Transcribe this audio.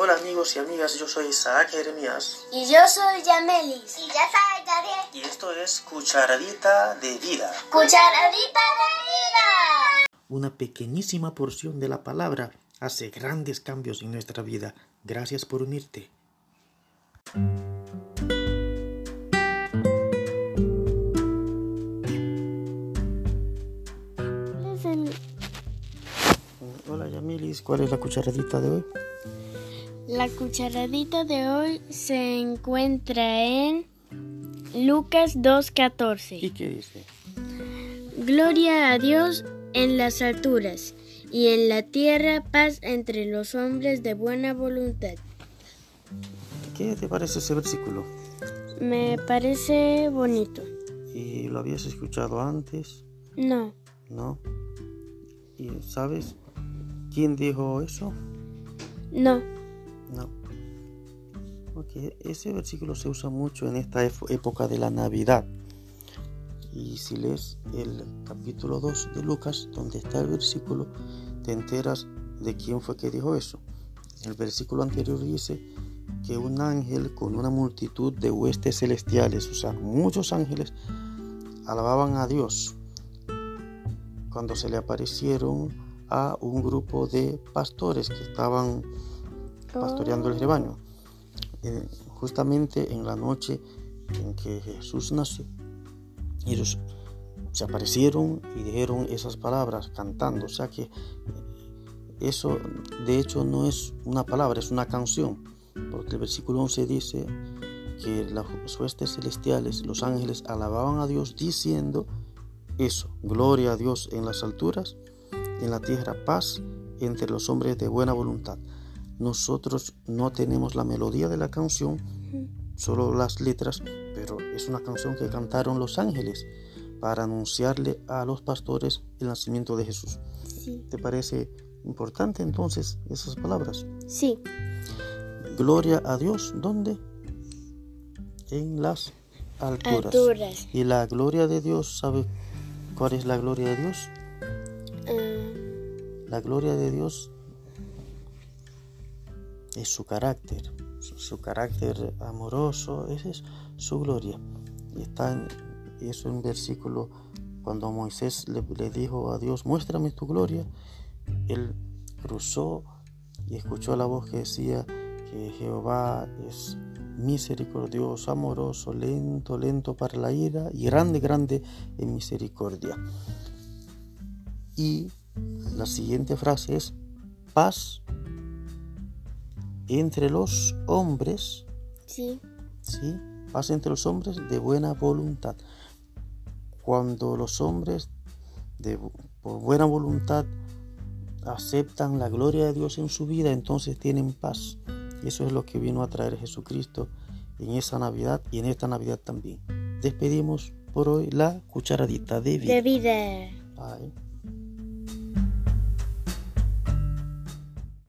Hola amigos y amigas, yo soy Isaac Jeremías Y yo soy Yamelis. Y yo soy Gabriel. y esto es Cucharadita de Vida, Cucharadita de vida. una pequeñísima porción de la palabra hace grandes cambios en nuestra vida. Gracias por unirte. Hola Yamilis, ¿cuál es la cucharadita de hoy? La cucharadita de hoy se encuentra en Lucas 2.14. ¿Y qué dice? Gloria a Dios en las alturas y en la tierra paz entre los hombres de buena voluntad. ¿Qué te parece ese versículo? Me parece bonito. ¿Y lo habías escuchado antes? No, ¿No? ¿Y sabes quién dijo eso? no. No. Porque ese versículo se usa mucho en esta época de la Navidad. Y si lees el capítulo 2 de Lucas, donde está el versículo, te enteras de quién fue que dijo eso. El versículo anterior dice que un ángel con una multitud de huestes celestiales, o sea, muchos ángeles, alababan a Dios cuando se le aparecieron a un grupo de pastores que estaban pastoreando el rebaño. Eh, justamente en la noche en que Jesús nació, ellos se aparecieron y dijeron esas palabras cantando. O sea que eh, eso de hecho no es una palabra, es una canción. Porque el versículo 11 dice que las huestes celestiales, los ángeles, alababan a Dios diciendo eso, gloria a Dios en las alturas, en la tierra paz entre los hombres de buena voluntad. Nosotros no tenemos la melodía de la canción, solo las letras, pero es una canción que cantaron los ángeles para anunciarle a los pastores el nacimiento de Jesús. Sí. ¿Te parece importante entonces esas palabras? Sí, Gloria a Dios, ¿dónde? En las alturas. alturas. Y la gloria de Dios, ¿sabe cuál es la gloria de Dios? Ah, La gloria de Dios es su carácter, su, carácter amoroso, esa es su gloria. Y está en, eso en versículo cuando Moisés le, le dijo a Dios, muéstrame tu gloria, él cruzó y escuchó la voz que decía que Jehová es misericordioso, amoroso, lento, lento para la ira y grande, grande en misericordia. Y la siguiente frase es paz entre los hombres, sí, ¿sí? Paz entre los hombres de buena voluntad. Cuando los hombres de por buena voluntad aceptan la gloria de Dios en su vida, entonces tienen paz. Y eso es lo que vino a traer Jesucristo en esa Navidad y en esta Navidad también. Despedimos por hoy la cucharadita de vida. de vida. Bye.